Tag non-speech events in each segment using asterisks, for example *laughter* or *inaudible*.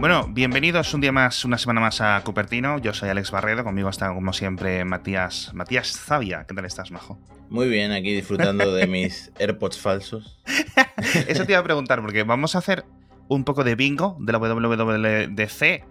Bueno, bienvenidos un día más, una semana más a Cupertino. Yo soy Alex Barredo, conmigo está como siempre Matías, Matías Zavia. ¿Qué tal estás, Majo? Muy bien, aquí disfrutando de mis *laughs* AirPods falsos. *laughs* Eso te iba a preguntar, porque vamos a hacer un poco de bingo de la WWDC.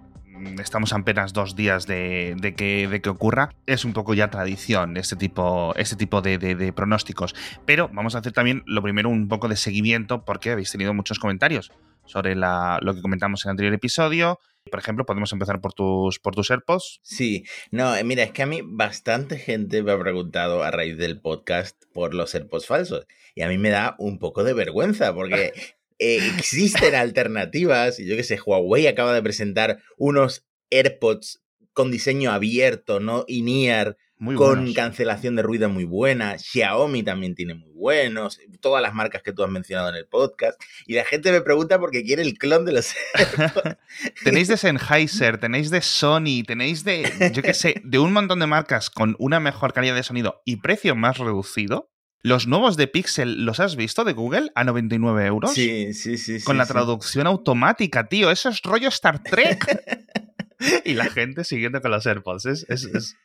Estamos apenas dos días de, que, de que ocurra. Es un poco ya tradición este tipo, este tipo de, de pronósticos. Pero vamos a hacer también lo primero un poco de seguimiento porque habéis tenido muchos comentarios sobre lo que comentamos en el anterior episodio. Por ejemplo, podemos empezar por tus, por tus AirPods. Sí, no, eh, mira, es que a mí bastante gente me ha preguntado a raíz del podcast por los AirPods falsos. Y a mí me da un poco de vergüenza porque *laughs* eh, existen alternativas. Y yo que sé, Huawei acaba de presentar unos AirPods con diseño abierto, ¿no? In-ear, con cancelación de ruido muy buena. Xiaomi también tiene muy buenos. Todas las marcas que tú has mencionado en el podcast. Y la gente me pregunta porque quiere el clon de los *laughs* *laughs* Tenéis de Sennheiser, tenéis de Sony, tenéis de, yo qué sé, de un montón de marcas con una mejor calidad de sonido y precio más reducido. Los nuevos de Pixel, ¿los has visto de Google a 99 euros? Sí, sí, sí. Con la traducción automática, tío. Eso es rollo Star Trek. *laughs* *laughs* y la gente siguiendo con los AirPods. Es,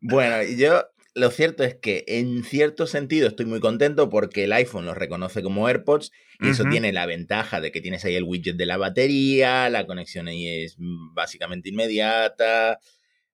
Bueno, yo lo cierto es que en cierto sentido estoy muy contento porque el iPhone los reconoce como AirPods y eso tiene la ventaja de que tienes ahí el widget de la batería, la conexión ahí es básicamente inmediata.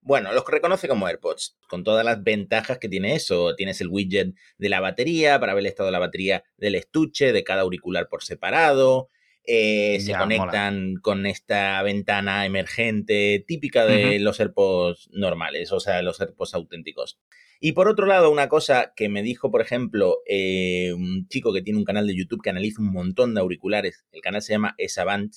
Bueno, los reconoce como AirPods, con todas las ventajas que tiene eso. Tienes el widget de la batería para ver el estado de la batería del estuche, de cada auricular por separado. Eh, se conectan con esta ventana emergente típica de los AirPods normales, o sea, los AirPods auténticos. Y por otro lado, una cosa que me dijo, por ejemplo, eh, un chico que tiene un canal de YouTube que analiza un montón de auriculares, el canal se llama Esavant,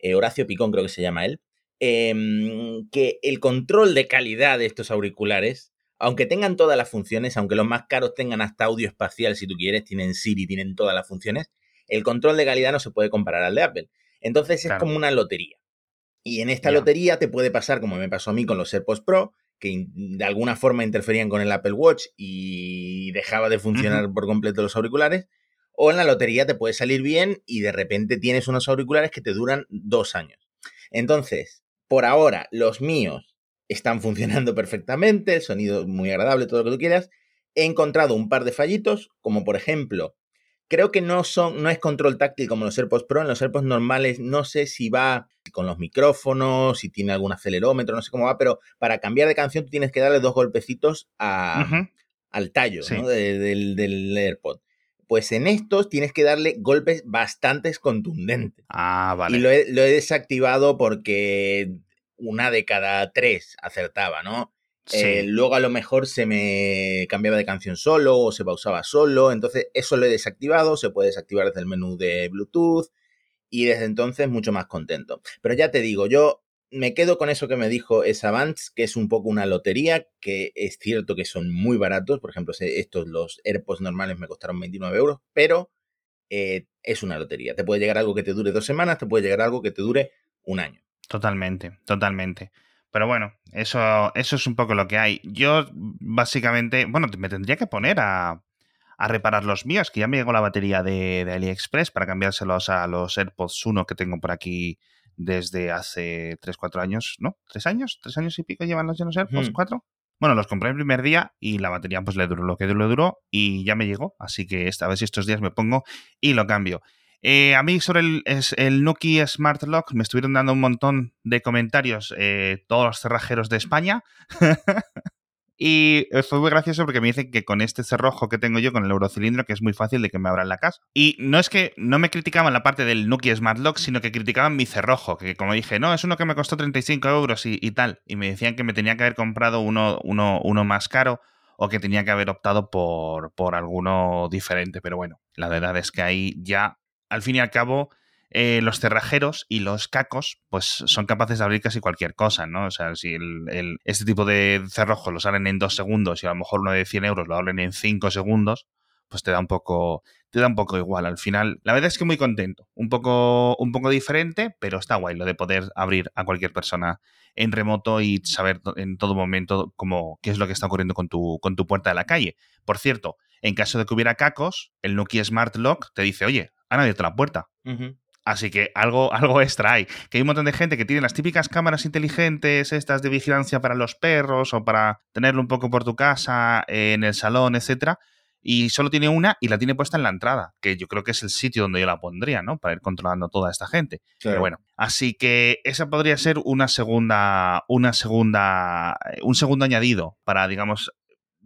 eh, Horacio Picón creo que se llama él, em, que el control de calidad de estos auriculares, aunque tengan todas las funciones, aunque los más caros tengan hasta audio espacial si tú quieres, tienen Siri, tienen todas las funciones, el control de calidad no se puede comparar al de Apple. Entonces es como una lotería. Y en esta lotería te puede pasar, como me pasó a mí con los AirPods Pro, que de alguna forma interferían con el Apple Watch y dejaba de funcionar por completo los auriculares. O en la lotería te puede salir bien y de repente tienes unos auriculares que te duran dos años. Entonces, por ahora, los míos están funcionando perfectamente, el sonido es muy agradable, todo lo que tú quieras. He encontrado un par de fallitos, como por ejemplo Creo que no son, no es control táctil como los AirPods Pro. En los AirPods normales no sé si va con los micrófonos, si tiene algún acelerómetro, no sé cómo va, pero para cambiar de canción tú tienes que darle dos golpecitos al tallo del, del AirPod. Pues en estos tienes que darle golpes bastante contundentes. Ah, vale. Y lo he, lo he desactivado porque una de cada tres acertaba, ¿no? Eh, luego a lo mejor se me cambiaba de canción solo o se pausaba solo. Entonces eso lo he desactivado. Se puede desactivar desde el menú de Bluetooth. Y desde entonces mucho más contento. Pero ya te digo, yo me quedo con eso que me dijo Savants, que es un poco una lotería, que es cierto que son muy baratos. Por ejemplo, estos, los AirPods normales me costaron 29 euros, pero eh, es una lotería. Te puede llegar algo que te dure dos semanas, te puede llegar algo que te dure un año. Totalmente, totalmente. Pero bueno, eso, eso es un poco lo que hay. Yo básicamente, bueno, me tendría que poner a, a reparar los míos, que ya me llegó la batería de, AliExpress para cambiárselos a los AirPods 1 que tengo por aquí desde hace 3-4 años, ¿no? ¿3 años? ¿3 años y pico llevan los AirPods? ¿4? Bueno, los compré el primer día y la batería pues le duró lo que le duró y ya me llegó, así que esta vez estos días me pongo y lo cambio. Eh, a mí sobre el, el Nuki Smart Lock me estuvieron dando un montón de comentarios eh, todos los cerrajeros de España. *laughs* y fue muy gracioso porque me dicen que con este cerrojo que tengo yo, con el eurocilindro, que es muy fácil de que me abran la casa. Y no es que no me criticaban la parte del Nuki Smart Lock, sino que criticaban mi cerrojo, que como dije, no, es uno que me costó 35 euros y, tal. Y me decían que me tenía que haber comprado uno, uno, uno más caro o que tenía que haber optado por, por alguno diferente. Pero bueno, la verdad es que ahí ya al fin y al cabo, eh, los cerrajeros y los cacos, pues son capaces de abrir casi cualquier cosa, ¿no? O sea, si el, este tipo de cerrojos los abren en dos segundos y a lo mejor uno de 100 euros lo abren en cinco segundos, pues te da un poco, te da un poco igual. Al final, la verdad es que muy contento. Un poco, un poco diferente, pero está guay lo de poder abrir a cualquier persona en remoto y saber en todo momento cómo, qué es lo que está ocurriendo con tu, con tu puerta de la calle. Por cierto, en caso de que hubiera cacos, el Nokia Smart Lock te dice, oye, han abierto la puerta. Así que algo, *laughs* algo extra hay. Que hay un montón de gente que tiene las típicas cámaras inteligentes, estas de vigilancia para los perros o para tenerlo un poco por tu casa, en el salón, etcétera. Y solo tiene una y la tiene puesta en la entrada, que yo creo que es el sitio donde yo la pondría, ¿no? Para ir controlando toda esta gente. Pero bueno, así que esa podría ser una segunda, una segunda, un segundo añadido para, digamos,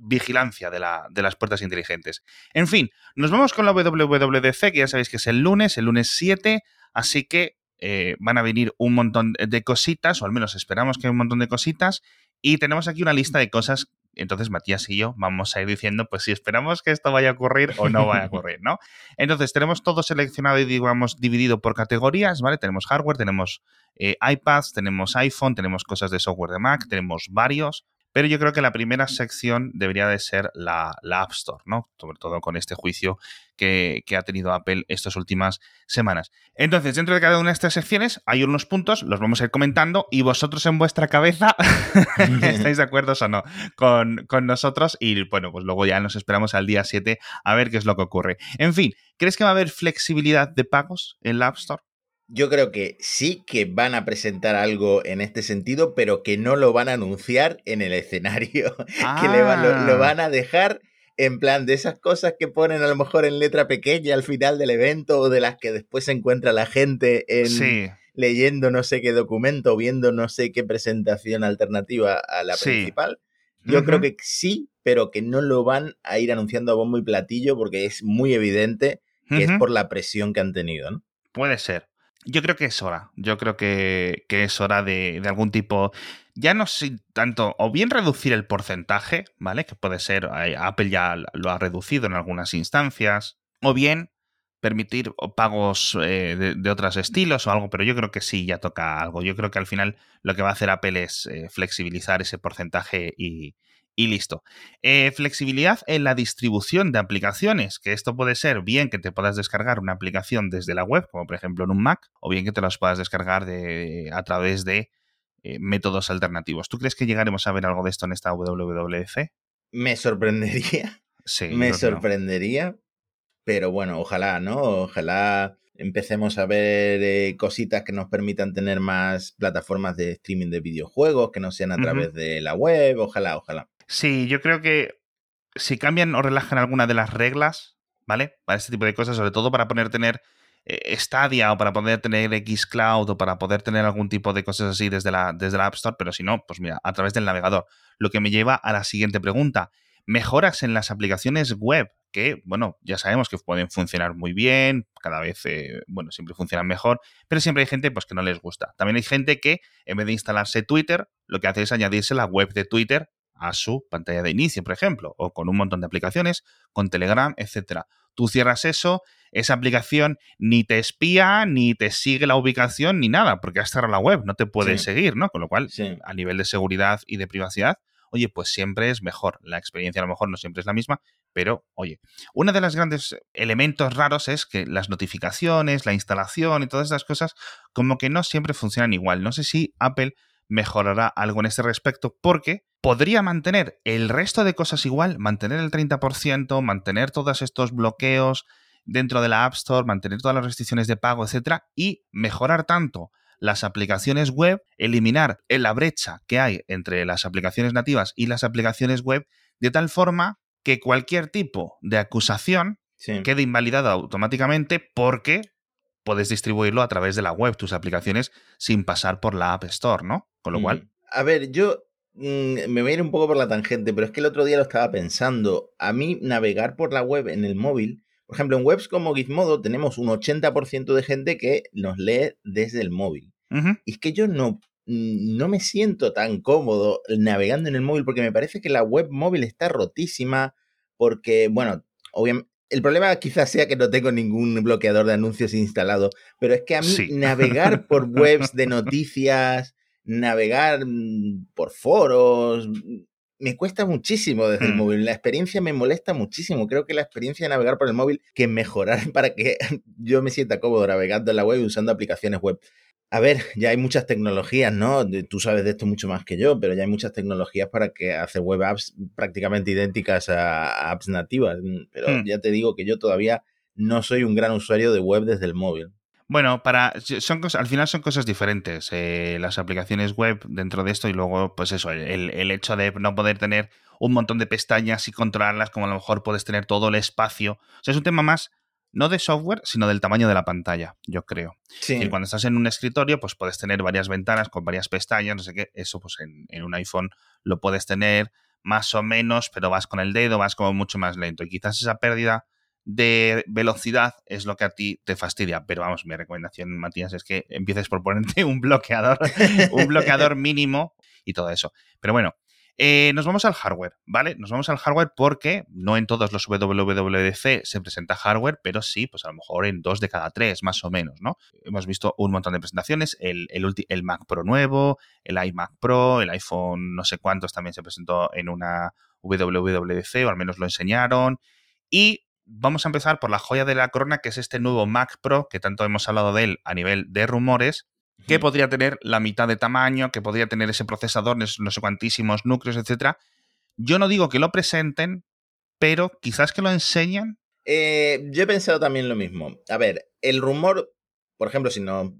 vigilancia de, la, de, las puertas inteligentes. En fin, nos vamos con la WWDC, que ya sabéis que es el lunes, el lunes 7, así que eh, van a venir un montón de cositas, o al menos esperamos que un montón de cositas, y tenemos aquí una lista de cosas. Entonces Matías y yo vamos a ir diciendo, pues si esperamos que esto vaya a ocurrir o no vaya a ocurrir, ¿no? Entonces tenemos todo seleccionado y digamos dividido por categorías, ¿vale? Tenemos hardware, tenemos eh, iPads, tenemos iPhone, tenemos cosas de software de Mac, tenemos varios, pero yo creo que la primera sección debería de ser la, App Store, ¿no? Sobre todo con este juicio que, ha tenido Apple estas últimas semanas. Entonces, dentro de cada una de estas secciones hay unos puntos, los vamos a ir comentando y vosotros en vuestra cabeza *laughs* estáis de acuerdo o no con, con nosotros y bueno, pues luego ya nos esperamos al día 7 a ver qué es lo que ocurre. En fin, ¿crees que va a haber flexibilidad de pagos en la App Store? Yo creo que sí que van a presentar algo en este sentido, pero que no lo van a anunciar en el escenario. *laughs* que lo, ah. van a dejar en plan de esas cosas que ponen a lo mejor en letra pequeña al final del evento o de las que después se encuentra la gente en, leyendo no sé qué documento, viendo no sé qué presentación alternativa a la principal. Yo creo que sí, pero que no lo van a ir anunciando a bombo y platillo porque es muy evidente que es por la presión que han tenido, ¿no? Puede ser. Yo creo que es hora. Yo creo que, es hora de, algún tipo. Ya no sé tanto, o bien reducir el porcentaje, ¿vale? Que puede ser, eh, Apple ya lo ha reducido en algunas instancias, o bien permitir pagos eh, de, otros estilos o algo, pero yo creo que sí, ya toca algo. Yo creo que al final lo que va a hacer Apple es eh, flexibilizar ese porcentaje y, y listo. Eh, flexibilidad en la distribución de aplicaciones, que esto puede ser bien que te puedas descargar una aplicación desde la web, como por ejemplo en un Mac, o bien que te las puedas descargar de, a través de eh, métodos alternativos. ¿Tú crees que llegaremos a ver algo de esto en esta WWDC? Me sorprendería. *laughs* Sí. Me sorprendería. Pero bueno, ojalá, ¿no? Ojalá empecemos a ver eh, cositas que nos permitan tener más plataformas de streaming de videojuegos, que no sean a través de la web, ojalá, ojalá. Sí, yo creo que si cambian o relajan alguna de las reglas, ¿vale? Para este tipo de cosas, sobre todo para poder tener eh, Stadia o para poder tener Xcloud o para poder tener algún tipo de cosas así desde la, desde la App Store, pero si no, pues mira, a través del navegador. Lo que me lleva a la siguiente pregunta. Mejoras en las aplicaciones web, que, bueno, ya sabemos que pueden funcionar muy bien, cada vez, eh, bueno, siempre funcionan mejor, pero siempre hay gente pues, que no les gusta. También hay gente que, en vez de instalarse Twitter, lo que hace es añadirse la web de Twitter a su pantalla de inicio, por ejemplo, o con un montón de aplicaciones, con Telegram, etcétera. Tú cierras eso, esa aplicación ni te espía, ni te sigue la ubicación, ni nada, porque has cerrado la web, no te puede seguir, ¿no? Con lo cual, a nivel de seguridad y de privacidad, oye, pues siempre es mejor. La experiencia a lo mejor no siempre es la misma, pero oye, uno de los grandes elementos raros es que las notificaciones, la instalación y todas estas cosas, como que no siempre funcionan igual. No sé si Apple mejorará algo en este respecto porque podría mantener el resto de cosas igual, mantener el 30%, mantener todos estos bloqueos dentro de la App Store, mantener todas las restricciones de pago, etcétera, y mejorar tanto las aplicaciones web, eliminar la brecha que hay entre las aplicaciones nativas y las aplicaciones web, de tal forma que cualquier tipo de acusación quede invalidada automáticamente porque puedes distribuirlo a través de la web, tus aplicaciones, sin pasar por la App Store, ¿no? Con lo cual. A ver, yo mm, me voy a ir un poco por la tangente, pero es que el otro día lo estaba pensando. A mí, navegar por la web en el móvil, por ejemplo, en webs como Gizmodo tenemos un 80% de gente que nos lee desde el móvil. Y es que yo no, mm, no me siento tan cómodo navegando en el móvil porque me parece que la web móvil está rotísima, porque, bueno, obviamente el problema quizás sea que no tengo ningún bloqueador de anuncios instalado, pero es que a mí navegar por *laughs* webs de noticias, navegar mm, por foros, mm, me cuesta muchísimo desde el mm. móvil. La experiencia me molesta muchísimo. Creo que la experiencia de navegar por el móvil que mejorar *laughs* para que yo me sienta cómodo navegando en la web y usando aplicaciones web. A ver, ya hay muchas tecnologías, ¿no? Tú sabes de esto mucho más que yo, pero ya hay muchas tecnologías para que hacer web apps prácticamente idénticas a apps nativas. Pero hmm. ya te digo que yo todavía no soy un gran usuario de web desde el móvil. Bueno, para son cosas, al final son cosas diferentes. Eh, las aplicaciones web dentro de esto y luego, pues eso, el, el, hecho de no poder tener un montón de pestañas y controlarlas, como a lo mejor puedes tener todo el espacio. O sea, es un tema más no de software, sino del tamaño de la pantalla, yo creo. Sí. Y cuando estás en un escritorio, pues puedes tener varias ventanas con varias pestañas, no sé qué. Eso, pues en, en un iPhone lo puedes tener más o menos, pero vas con el dedo, vas como mucho más lento. Y quizás esa pérdida de velocidad es lo que a ti te fastidia. Pero vamos, mi recomendación, Matías, es que empieces por ponerte *laughs* un bloqueador, un bloqueador mínimo y todo eso. Pero bueno, eh, nos vamos al hardware, ¿vale? Nos vamos al hardware porque no en todos los WWDC se presenta hardware, pero sí, pues a lo mejor en dos de cada tres, más o menos, ¿no? Hemos visto un montón de presentaciones, el, el, el Mac Pro nuevo, el iMac Pro, el iPhone no sé cuántos también se presentó en una WWDC, o al menos lo enseñaron. Y vamos a empezar por la joya de la corona, que es este nuevo Mac Pro, que tanto hemos hablado de él a nivel de rumores, que podría tener la mitad de tamaño, que podría tener ese procesador, no sé cuantísimos núcleos, etcétera. Yo no digo que lo presenten, pero quizás que lo enseñen. Eh, yo he pensado también lo mismo. A ver, el rumor, por ejemplo, si nos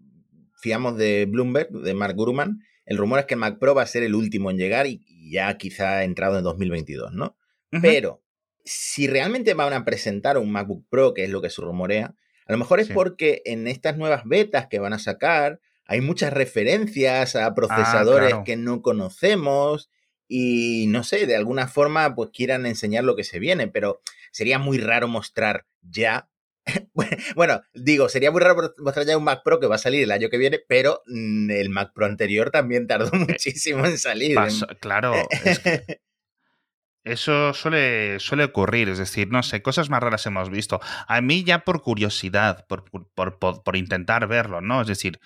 fiamos de Bloomberg, de Mark Gurman, el rumor es que Mac Pro va a ser el último en llegar y ya quizá ha entrado en 2022, ¿no? Pero si realmente van a presentar un MacBook Pro, que es lo que se rumorea, a lo mejor es porque en estas nuevas betas que van a sacar hay muchas referencias a ah, procesadores que no conocemos y no sé, de alguna forma pues quieran enseñar lo que se viene, pero sería muy raro mostrar ya. *laughs* bueno, digo, sería muy raro mostrar ya un Mac Pro que va a salir el año que viene, pero mm, el Mac Pro anterior también tardó *laughs* eh, muchísimo en salir. claro. Eso suele, suele ocurrir, es decir, no sé, cosas más raras hemos visto. A mí ya por curiosidad, por, por, por, intentar verlo, ¿no? Es decir,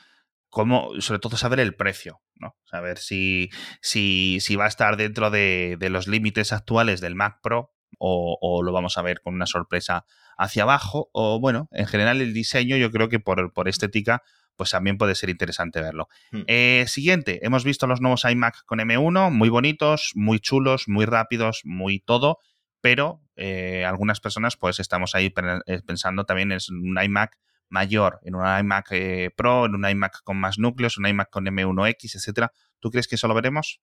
cómo, sobre todo saber el precio, ¿no? Saber si, si, si va a estar dentro de, de los límites actuales del Mac Pro o, o, lo vamos a ver con una sorpresa hacia abajo. O bueno, en general el diseño yo creo que por, por estética pues también puede ser interesante verlo. Hmm. Eh, siguiente, hemos visto los nuevos iMac con M1, muy bonitos, muy chulos, muy rápidos, muy todo, pero eh, algunas personas pues estamos ahí eh, pensando también en un iMac mayor, en un iMac Pro, en un iMac con más núcleos, un iMac con M1X, etcétera. ¿Tú crees que eso lo veremos?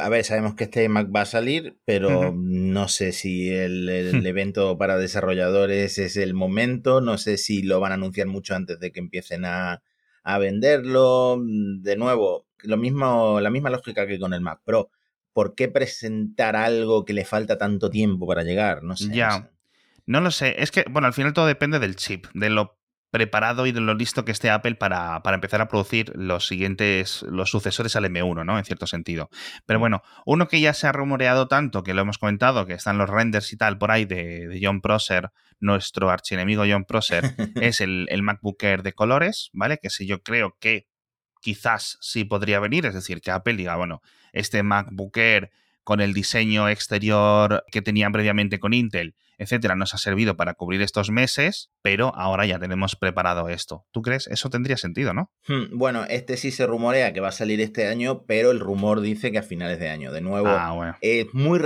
A ver, sabemos que este iMac va a salir, pero no sé si el, el *laughs* evento para desarrolladores es el momento, no sé si lo van a anunciar mucho antes de que empiecen a, a venderlo. Mm, de nuevo, lo mismo, la misma lógica que con el Mac Pro. ¿Por qué presentar algo que le falta tanto tiempo para llegar? No sé. Ya. No, lo sé. Es que, bueno, al final todo depende del chip, de lo preparado y de lo listo que esté Apple para, para, empezar a producir los siguientes, los sucesores al M1, ¿no? En cierto sentido. Pero mm. bueno, uno que ya se ha rumoreado tanto, que lo hemos comentado, que están los renders y tal por ahí de, de John Prosser, nuestro archienemigo John Prosser, *laughs* es el, el MacBook Air de colores, ¿vale? Que si yo creo que quizás sí podría venir, es decir, que Apple diga, bueno, este MacBook Air con el diseño exterior que tenían previamente con Intel, etcétera, nos ha servido para cubrir estos meses, pero ahora ya tenemos preparado esto. ¿Tú crees? Eso tendría sentido, ¿no? Hmm, bueno, este sí se rumorea que va a salir este año, pero el rumor dice que a finales de año. De nuevo, ah, es muy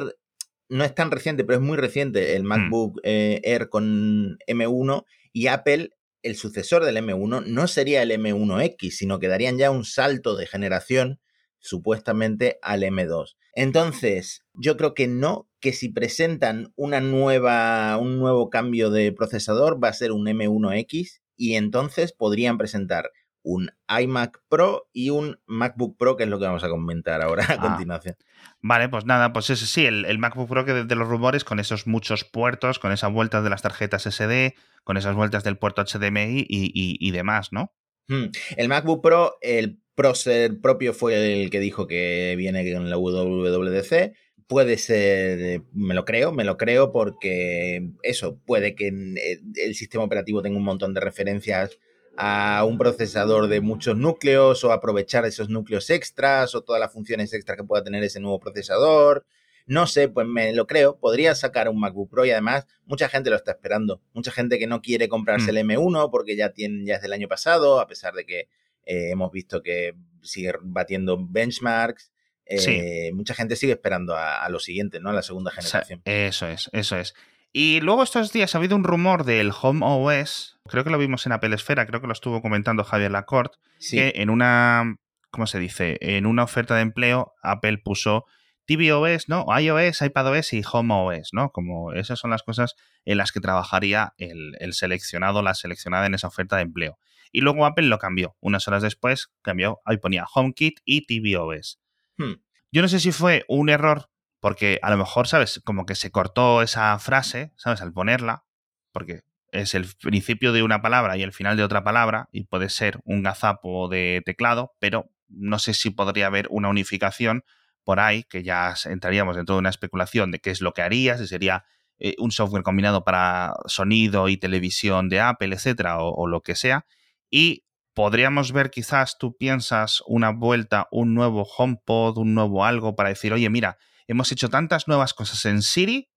no es tan reciente, pero es muy reciente el hmm. MacBook eh, Air con M1 y Apple, el sucesor del M1, no sería el M1X, sino que darían ya un salto de generación supuestamente al M2. Entonces, yo creo que no, que si presentan una nueva, un nuevo cambio de procesador va a ser un M1X y entonces podrían presentar un iMac Pro y un MacBook Pro, que es lo que vamos a comentar ahora a ah. continuación. Vale, pues nada, pues ese sí, el, MacBook Pro que de, los rumores, con esos muchos puertos, con esas vueltas de las tarjetas SD, con esas vueltas del puerto HDMI y, demás, ¿no? Hmm. El MacBook Pro, el Procer propio fue el que dijo que viene con la WWDC. Puede ser, me lo creo, me lo creo porque eso, puede que eh, el sistema operativo tenga un montón de referencias a un procesador de muchos núcleos o aprovechar esos núcleos extras o todas las funciones extras que pueda tener ese nuevo procesador. No sé, pues me lo creo. Podría sacar un MacBook Pro y además mucha gente lo está esperando. Mucha gente que no quiere comprarse mm. el M1 porque ya, tiene, ya es del año pasado, a pesar de que eh, hemos visto que sigue batiendo benchmarks. Eh, mucha gente sigue esperando a, lo siguiente, ¿no? A la segunda generación. eso es, eso es. Y luego estos días ha habido un rumor del Home OS, creo que lo vimos en Apple Esfera, creo que lo estuvo comentando Javier Lacorte, que en una, ¿cómo se dice? En una oferta de empleo Apple puso tvOS, ¿no? iOS, iPadOS y HomeOS, ¿no? Como esas son las cosas en las que trabajaría el, seleccionado, la seleccionada en esa oferta de empleo. Y luego Apple lo cambió. Unas horas después cambió, ahí ponía HomeKit y tvOS. Hmm. Yo no sé si fue un error porque a lo mejor, ¿sabes? Como que se cortó esa frase, ¿sabes? Al ponerla, porque es el principio de una palabra y el final de otra palabra, y puede ser un gazapo de teclado, pero no sé si podría haber una unificación por ahí, que ya entraríamos dentro de una especulación de qué es lo que haría, si sería eh, un software combinado para sonido y televisión de Apple, etcétera, o, o lo que sea. Y podríamos ver quizás, tú piensas, una vuelta, un nuevo HomePod, un nuevo algo para decir, oye, mira, hemos hecho tantas nuevas cosas en Siri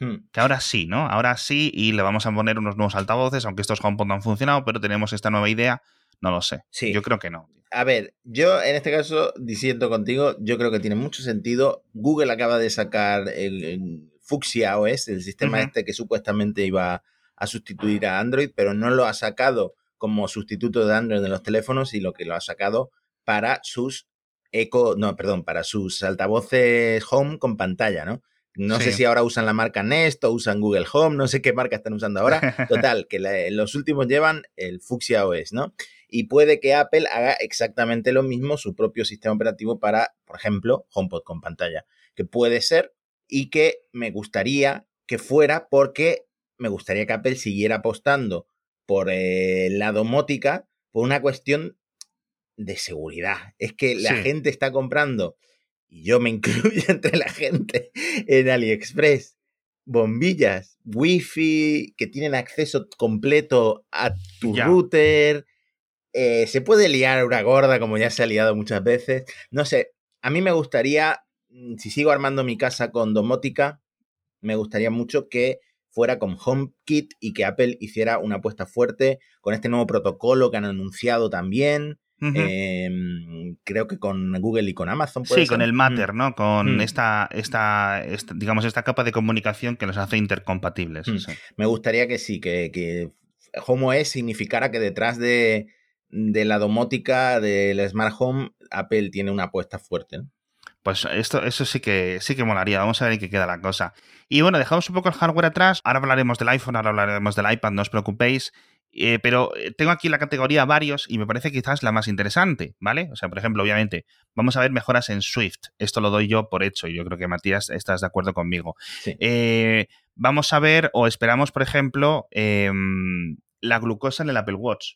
hmm. que ahora sí, ¿no? Ahora sí y le vamos a poner unos nuevos altavoces, aunque estos HomePod no han funcionado, pero tenemos esta nueva idea. No lo sé. Sí. Yo creo que no. A ver, yo en este caso, diciendo contigo, yo creo que tiene mucho sentido. Google acaba de sacar el, Fuchsia OS, el sistema este que supuestamente iba a sustituir a Android, pero no lo ha sacado como sustituto de Android en los teléfonos y lo que lo ha sacado para sus Echo, no, perdón, para sus altavoces Home con pantalla, ¿no? No sé si ahora usan la marca Nest o usan Google Home, no sé qué marca están usando ahora. *laughs* Total, que los últimos llevan el Fuchsia OS, ¿no? Y puede que Apple haga exactamente lo mismo, su propio sistema operativo para, por ejemplo, HomePod con pantalla. Que puede ser y que me gustaría que fuera porque me gustaría que Apple siguiera apostando por el la domótica por una cuestión de seguridad. Es que la gente está comprando, y yo me *laughs* incluyo entre la gente, en AliExpress, bombillas, wifi, que tienen acceso completo a tu router. Eh, se puede liar una gorda, como ya se ha liado muchas veces. No sé, a mí me gustaría, mm, si sigo armando mi casa con domótica, me gustaría mucho que fuera con HomeKit y que Apple hiciera una apuesta fuerte con este nuevo protocolo que han anunciado también. Em, creo que con Google y con Amazon. sí, con el mm. Matter, ¿no? Con mm. esta, esta, digamos, esta capa de comunicación que los hace intercompatibles. Mm. Me gustaría que sí, que, que Home significara que detrás de, la domótica del Smart Home, Apple tiene una apuesta fuerte. Pues esto, eso sí que sí que molaría. Vamos a ver en qué queda la cosa. Y bueno, dejamos un poco el hardware atrás. Ahora hablaremos del iPhone, ahora hablaremos del iPad, no os preocupéis. Eh, pero eh, tengo aquí la categoría varios y me parece quizás la más interesante, ¿vale? O sea, por ejemplo, obviamente, vamos a ver mejoras en Swift. Esto lo doy yo por hecho y yo creo que Matías estás de acuerdo conmigo. Eh, vamos a ver o esperamos, por ejemplo, em, la glucosa en el Apple Watch.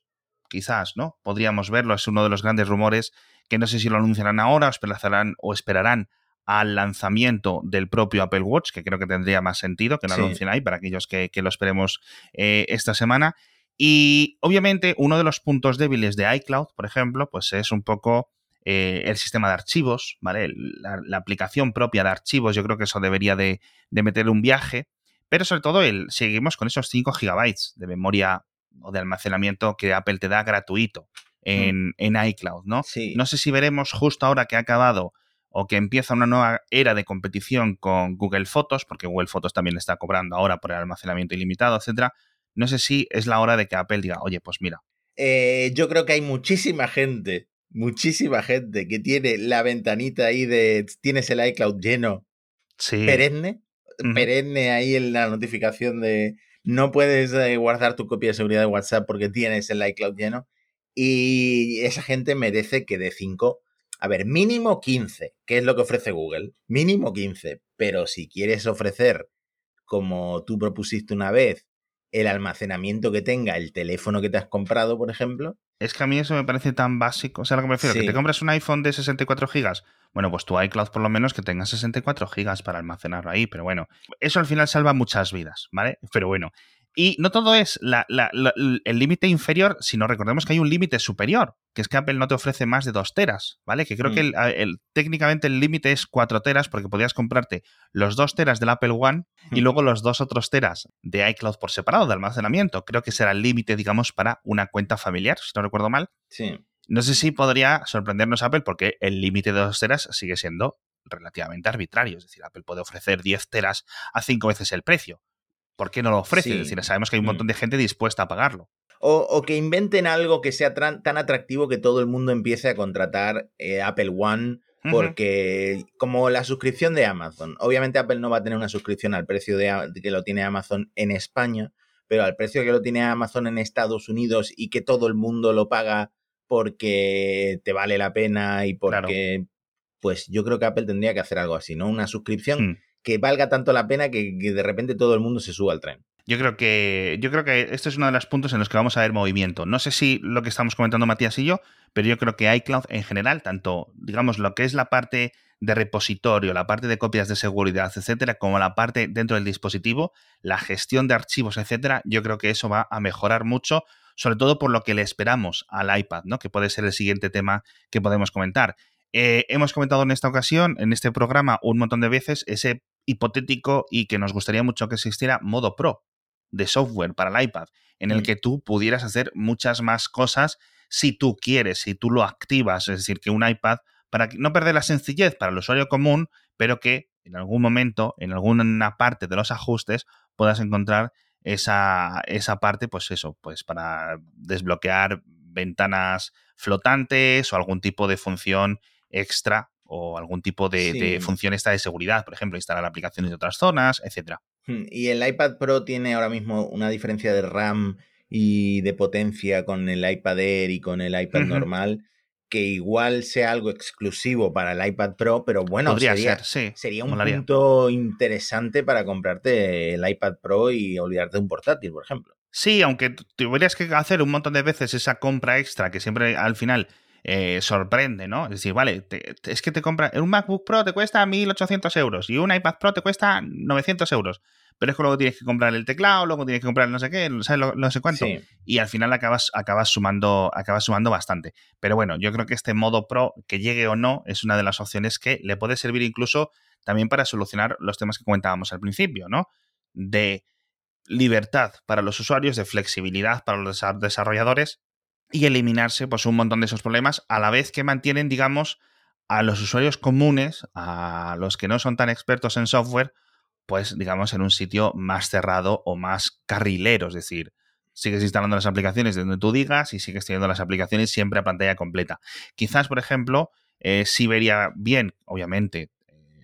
Quizás, ¿no? Podríamos verlo, es uno de los grandes rumores que no sé si lo anunciarán ahora o esperarán, o esperarán al lanzamiento del propio Apple Watch, que creo que tendría más sentido que lo anuncien ahí para aquellos que, lo esperemos esta semana. Y obviamente uno de los puntos débiles de iCloud, por ejemplo, pues es un poco eh, el sistema de archivos, ¿vale? La, aplicación propia de archivos, yo creo que eso debería de, de meterle un viaje, pero sobre todo el, seguimos con esos 5 gigabytes de memoria o de almacenamiento que Apple te da gratuito en, mm. en iCloud, ¿no? No sé si veremos justo ahora que ha acabado o que empieza una nueva era de competición con Google Fotos, porque Google Fotos también le está cobrando ahora por el almacenamiento ilimitado, etcétera, no sé si es la hora de que Apple diga, oye, pues mira. Eh, yo creo que hay muchísima gente, muchísima gente que tiene la ventanita ahí de tienes el iCloud lleno, sí. perenne, perenne ahí en la notificación de no puedes eh, guardar tu copia de seguridad de WhatsApp porque tienes el iCloud lleno. Y esa gente merece que de 5, a ver, mínimo 15, que es lo que ofrece Google, mínimo 15, pero si quieres ofrecer, como tú propusiste una vez, el almacenamiento que tenga el teléfono que te has comprado, por ejemplo. Es que a mí eso me parece tan básico. O sea, lo que me refiero, que te compras un iPhone de 64 gigas. Bueno, pues tu iCloud por lo menos que tenga 64 gigas para almacenarlo ahí. Pero bueno, eso al final salva muchas vidas, ¿vale? Pero bueno, y no todo es el límite inferior, sino recordemos que hay un límite superior, que es que Apple no te ofrece más de 2 teras, ¿vale? Que creo que mm. el, técnicamente el límite es 4 teras porque podías comprarte los 2 teras del Apple One y luego los dos otros teras de iCloud por separado de almacenamiento. Creo que será el límite, digamos, para una cuenta familiar, si no recuerdo mal. Sí. No sé si podría sorprendernos Apple porque el límite de 2 teras sigue siendo relativamente arbitrario. Es decir, Apple puede ofrecer 10 teras a 5 veces el precio ¿por qué no lo ofrece? Es decir, sabemos que hay un montón de gente dispuesta a pagarlo. O, que inventen algo que sea tan, atractivo que todo el mundo empiece a contratar eh, Apple One porque como la suscripción de Amazon, obviamente Apple no va a tener una suscripción al precio de, que lo tiene Amazon en España, pero al precio que lo tiene Amazon en Estados Unidos y que todo el mundo lo paga porque te vale la pena y porque, pues yo creo que Apple tendría que hacer algo así, ¿no? Una suscripción hmm. Que valga tanto la pena que, de repente todo el mundo se suba al tren. Yo creo que yo creo que este es uno de los puntos en los que vamos a ver movimiento. No sé si lo que estamos comentando Matías y yo, pero yo creo que iCloud en general, tanto digamos lo que es la parte de repositorio, la parte de copias de seguridad, etcétera, como la parte dentro del dispositivo, la gestión de archivos, etcétera, yo creo que eso va a mejorar mucho, sobre todo por lo que le esperamos al iPad, ¿no? Que puede ser el siguiente tema que podemos comentar. Eh, hemos comentado en esta ocasión, en este programa, un montón de veces ese hipotético y que nos gustaría mucho que existiera modo Pro de software para el iPad, en el mm. que tú pudieras hacer muchas más cosas si tú quieres, si tú lo activas, es decir, que un iPad, para no perder la sencillez para el usuario común, pero que en algún momento, en alguna parte de los ajustes, puedas encontrar esa, esa parte, pues eso, pues para desbloquear ventanas flotantes o algún tipo de función extra o algún tipo de, de función esta de seguridad, por ejemplo, instalar aplicaciones de otras zonas, etcétera. Hmm, y el iPad Pro tiene ahora mismo una diferencia de RAM y de potencia con el iPad Air y con el iPad normal que igual sea algo exclusivo para el iPad Pro, pero bueno, sería, sería un punto interesante para comprarte el iPad Pro y olvidarte de un portátil, por ejemplo. Sí, aunque tuvieras que hacer un montón de veces esa compra extra que siempre al final eh, sorprende, ¿no? Es decir, vale, es que te compra un MacBook Pro te cuesta 1.800 euros y un iPad Pro te cuesta 900 euros. Pero es que luego tienes que comprar el teclado, luego tienes que comprar no sé qué, ¿sabes? No sé cuánto. Y al final acabas, acabas, sumando, acabas sumando bastante. Pero bueno, yo creo que este modo Pro, que llegue o no, es una de las opciones que le puede servir incluso también para solucionar los temas que comentábamos al principio, ¿no? De libertad para los usuarios, de flexibilidad para los desarrolladores y eliminarse pues un montón de esos problemas a la vez que mantienen, digamos, a los usuarios comunes, a los que no son tan expertos en software, pues digamos en un sitio más cerrado o más carrilero, es decir, sigues instalando las aplicaciones donde tú digas y sigues teniendo las aplicaciones siempre a pantalla completa. Quizás, por ejemplo, eh, sí vería bien, obviamente,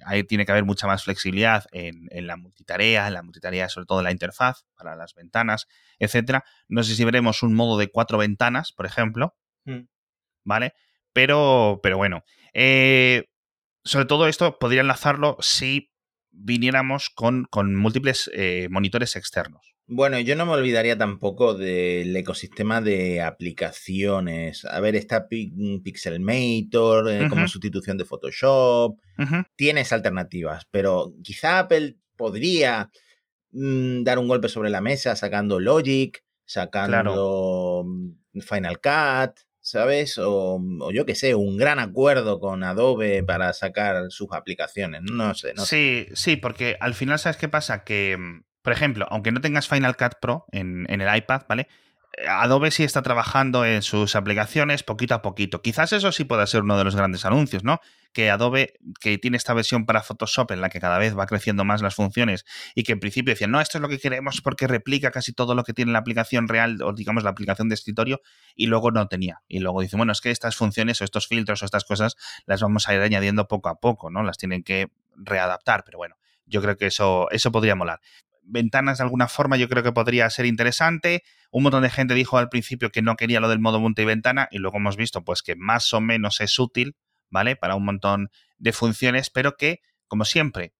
ahí tiene que haber mucha más flexibilidad en, la multitarea, en la multitarea sobre todo en la interfaz para las ventanas, etcétera. No sé si veremos un modo de cuatro ventanas, por ejemplo, mm. ¿vale? Pero, pero bueno, eh, sobre todo esto podría enlazarlo si viniéramos con, con múltiples eh, monitores externos. Bueno, yo no me olvidaría tampoco del ecosistema de aplicaciones. A ver, está Pixelmator eh, como sustitución de Photoshop. Tienes alternativas, pero quizá Apple podría mm, dar un golpe sobre la mesa sacando Logic, sacando mm, Final Cut, ¿sabes? O, yo qué sé, un gran acuerdo con Adobe para sacar sus aplicaciones. No sé, no Sí, sí, porque al final, ¿sabes qué pasa? Que mm, por ejemplo, aunque no tengas Final Cut Pro en, el iPad, ¿vale? Eh, Adobe sí está trabajando en sus aplicaciones poquito a poquito. Quizás eso sí pueda ser uno de los grandes anuncios, ¿no? Que Adobe, que tiene esta versión para Photoshop en la que cada vez va creciendo más las funciones y que en principio decían, no, esto es lo que queremos porque replica casi todo lo que tiene la aplicación real o digamos la aplicación de escritorio y luego no tenía. Y luego dice, bueno, es que estas funciones o estos filtros o estas cosas las vamos a ir añadiendo poco a poco, ¿no? Las tienen que readaptar, pero bueno yo creo que eso, eso podría molar ventanas de alguna forma yo creo que podría ser interesante. Un montón de gente dijo al principio que no quería lo del modo multiventana y luego hemos visto pues que más o menos es útil, ¿vale? Para un montón de funciones, pero que, como siempre,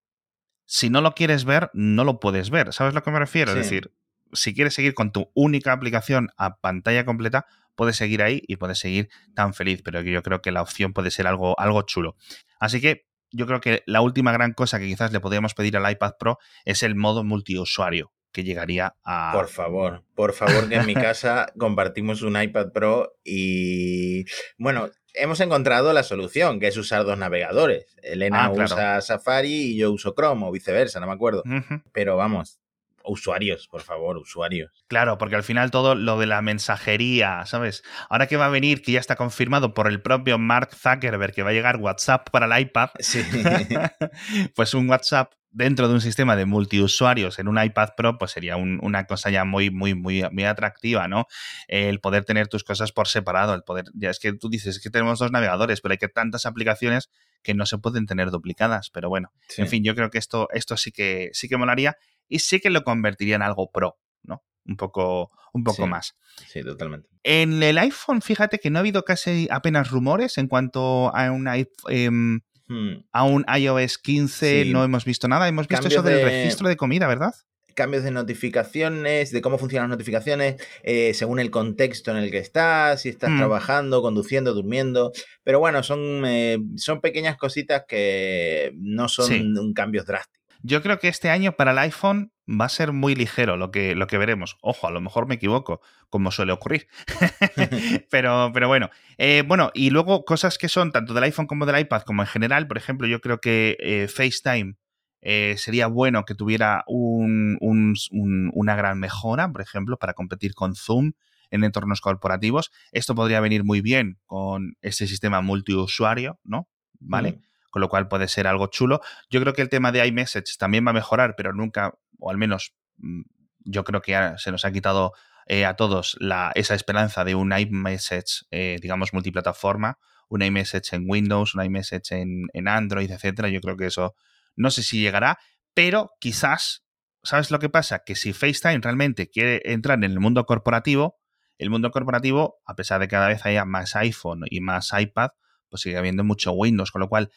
si no lo quieres ver, no lo puedes ver. ¿Sabes a lo que me refiero? Es decir, si quieres seguir con tu única aplicación a pantalla completa, puedes seguir ahí y puedes seguir tan feliz, pero yo creo que la opción puede ser algo, algo chulo. Así que yo creo que la última gran cosa que quizás le podríamos pedir al iPad Pro es el modo multiusuario que llegaría a... Por favor, por favor, que en mi *laughs* casa compartimos un iPad Pro y... Bueno, hemos encontrado la solución, que es usar dos navegadores. Elena ah, usa Safari y yo uso Chrome o viceversa, no me acuerdo. Pero vamos, usuarios, por favor, usuarios. Claro, porque al final todo lo de la mensajería, ¿sabes? Ahora que va a venir, que ya está confirmado por el propio Mark Zuckerberg que va a llegar WhatsApp para el iPad, Sí. *laughs* pues un WhatsApp dentro de un sistema de multiusuarios en un iPad Pro, pues sería un- una cosa ya muy, muy, muy, muy atractiva, ¿no? El poder tener tus cosas por separado, el poder, ya es que tú dices, es que tenemos dos navegadores, pero hay que tantas aplicaciones que no se pueden tener duplicadas, pero bueno, Sí. en fin, yo creo que esto, esto sí que sí que molaría y sí que lo convertiría en algo pro, ¿no? Un poco, un poco Sí. más. Sí, totalmente. En el iPhone, fíjate que no ha habido casi apenas rumores en cuanto a un, i- em, Hmm. a un iOS 15, Sí. no hemos visto nada. Hemos visto Cambios eso del de- registro de comida, ¿verdad? cambios de notificaciones, de cómo funcionan las notificaciones, eh, según el contexto en el que estás, si estás Mm. trabajando, conduciendo, durmiendo. Pero bueno, son, eh, son pequeñas cositas que no son Sí. cambios drásticos. Yo creo que este año para el iPhone va a ser muy ligero lo que, lo que veremos. Ojo, a lo mejor me equivoco, como suele ocurrir. *laughs* pero, pero bueno. Eh, bueno, y luego cosas que son tanto del iPhone como del iPad, como en general, por ejemplo, yo creo que eh, FaceTime eh, sería bueno que tuviera un- un- un- una gran mejora, por ejemplo, para competir con Zoom en entornos corporativos. Esto podría venir muy bien con este sistema multiusuario, ¿no? ¿Vale? Mm. Con lo cual puede ser algo chulo. Yo creo que el tema de iMessage también va a mejorar, pero nunca, o al menos mm, yo creo que se nos ha quitado eh, a todos la, esa esperanza de un iMessage, eh, digamos, multiplataforma, un iMessage en Windows, un iMessage en, en Android, etcétera. Yo creo que eso no sé si llegará, pero quizás, ¿sabes lo que pasa? Que si FaceTime realmente quiere entrar en el mundo corporativo, el mundo corporativo, a pesar de que cada vez haya más iPhone y más iPad, pues sigue habiendo mucho Windows, con lo cual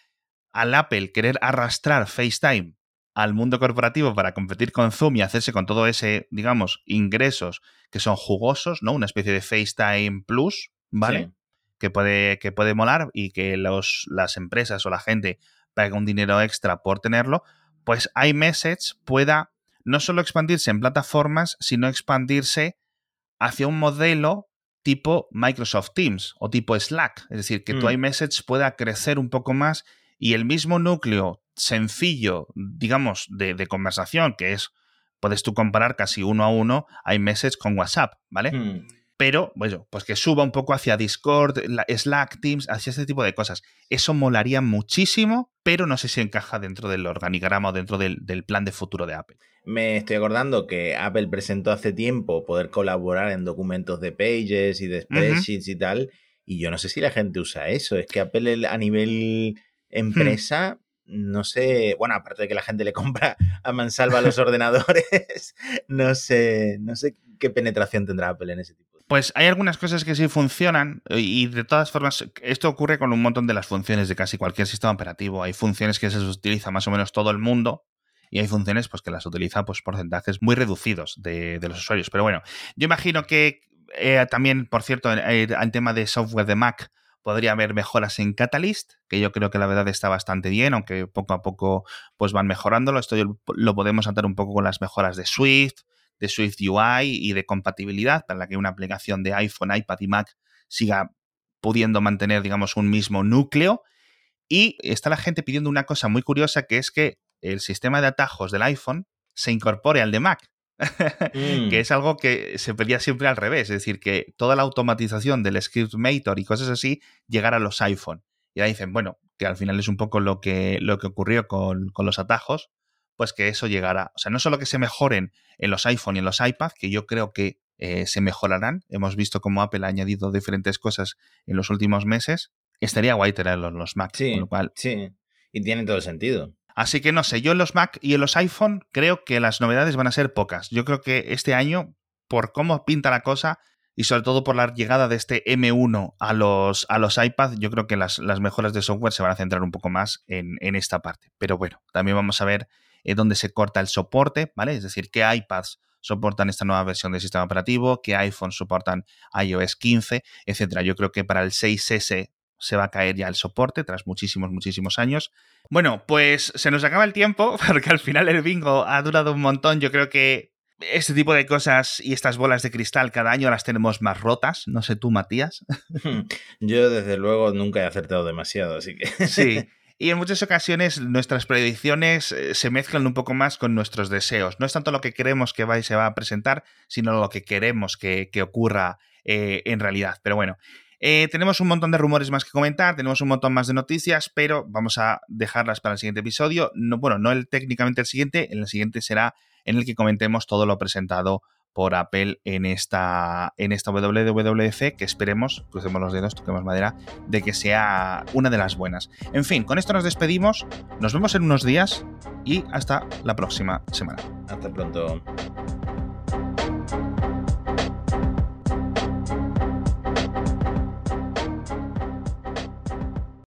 al Apple querer arrastrar FaceTime al mundo corporativo para competir con Zoom y hacerse con todo ese, digamos, ingresos que son jugosos, ¿no? Una especie de FaceTime Plus, ¿vale? Sí. Que puede, que puede molar y que los, las empresas o la gente pague un dinero extra por tenerlo, pues iMessage pueda no solo expandirse en plataformas, sino expandirse hacia un modelo tipo Microsoft Teams o tipo Slack. Es decir, que tu Mm. iMessage pueda crecer un poco más y el mismo núcleo sencillo, digamos, de, de conversación, que es, puedes tú comparar casi uno a uno iMessage con WhatsApp, ¿vale? Mm. Pero, bueno, pues que suba un poco hacia Discord, la- Slack, Teams, hacia este tipo de cosas. Eso molaría muchísimo, pero no sé si encaja dentro del organigrama o dentro del, del plan de futuro de Apple. Me estoy acordando que Apple presentó hace tiempo poder colaborar en documentos de Pages y de spreadsheets y tal. Y yo no sé si la gente usa eso. Es que Apple a nivel empresa, no sé. Bueno, aparte de que la gente le compra *laughs* a mansalva los ordenadores, *laughs* no sé, no sé qué penetración tendrá Apple en ese tipo. de- Pues hay algunas cosas que sí funcionan eh, y de todas formas esto ocurre con un montón de las funciones de casi cualquier sistema operativo. Hay funciones que se utiliza más o menos todo el mundo y hay funciones pues, que las utiliza pues, porcentajes muy reducidos de, de los usuarios. Pero bueno, yo imagino que eh, también, por cierto, en, en tema de software de Mac podría haber mejoras en Catalyst, que yo creo que la verdad está bastante bien, aunque poco a poco pues van mejorándolo. Esto lo podemos atar un poco con las mejoras de Swift, de Swift UI y de compatibilidad para que una aplicación de iPhone, iPad y Mac siga pudiendo mantener, digamos, un mismo núcleo. Y está la gente pidiendo una cosa muy curiosa, que es que el sistema de atajos del iPhone se incorpore al de Mac. *laughs* Mm. que es algo que se pedía siempre al revés, es decir, que toda la automatización del ScriptMator y cosas así llegara a los iPhone. Y ahí dicen, bueno, que al final es un poco lo que, lo que ocurrió con, con los atajos, pues que eso llegará. O sea, no solo que se mejoren en los iPhone y en los iPad, que yo creo que eh, se mejorarán. Hemos visto cómo Apple ha añadido diferentes cosas en los últimos meses. Estaría guay tenerlos en los Mac, Sí, con lo cual sí. Y tiene todo el sentido. Así que no sé, yo en los Mac y en los iPhone creo que las novedades van a ser pocas. Yo creo que este año, por cómo pinta la cosa y sobre todo por la llegada de este M1 a los, a los yo creo que las, las mejoras de software se van a centrar un poco más en, en esta parte. Pero bueno, también vamos a ver eh, dónde se corta el soporte, ¿vale? Es decir, qué iPads soportan esta nueva versión del sistema operativo, qué iPhones soportan iOS 15, etcétera. Yo creo que para el 6S se va a caer ya el soporte tras muchísimos, muchísimos años. Bueno, pues se nos acaba el tiempo, *laughs* porque al final el bingo ha durado un montón. Yo creo que este tipo de cosas y estas bolas de cristal cada año las tenemos más rotas. No sé tú, Matías. *laughs* Yo, desde luego, nunca he acertado demasiado, así que. *laughs* Sí. Y en muchas ocasiones nuestras predicciones eh, se mezclan un poco más con nuestros deseos. No es tanto lo que queremos que va y se va a presentar, sino lo que queremos que, ocurra eh, en realidad. Pero bueno, eh, tenemos un montón de rumores más que comentar, tenemos un montón más de noticias, pero vamos a dejarlas para el siguiente episodio. No, bueno, no el, técnicamente el siguiente, en el siguiente será en el que comentemos todo lo presentado por Apple en esta, en esta WWDC, que esperemos, crucemos los dedos, toquemos madera, de que sea una de las buenas. En fin, con esto nos despedimos, nos vemos en unos días y hasta la próxima semana. Hasta pronto.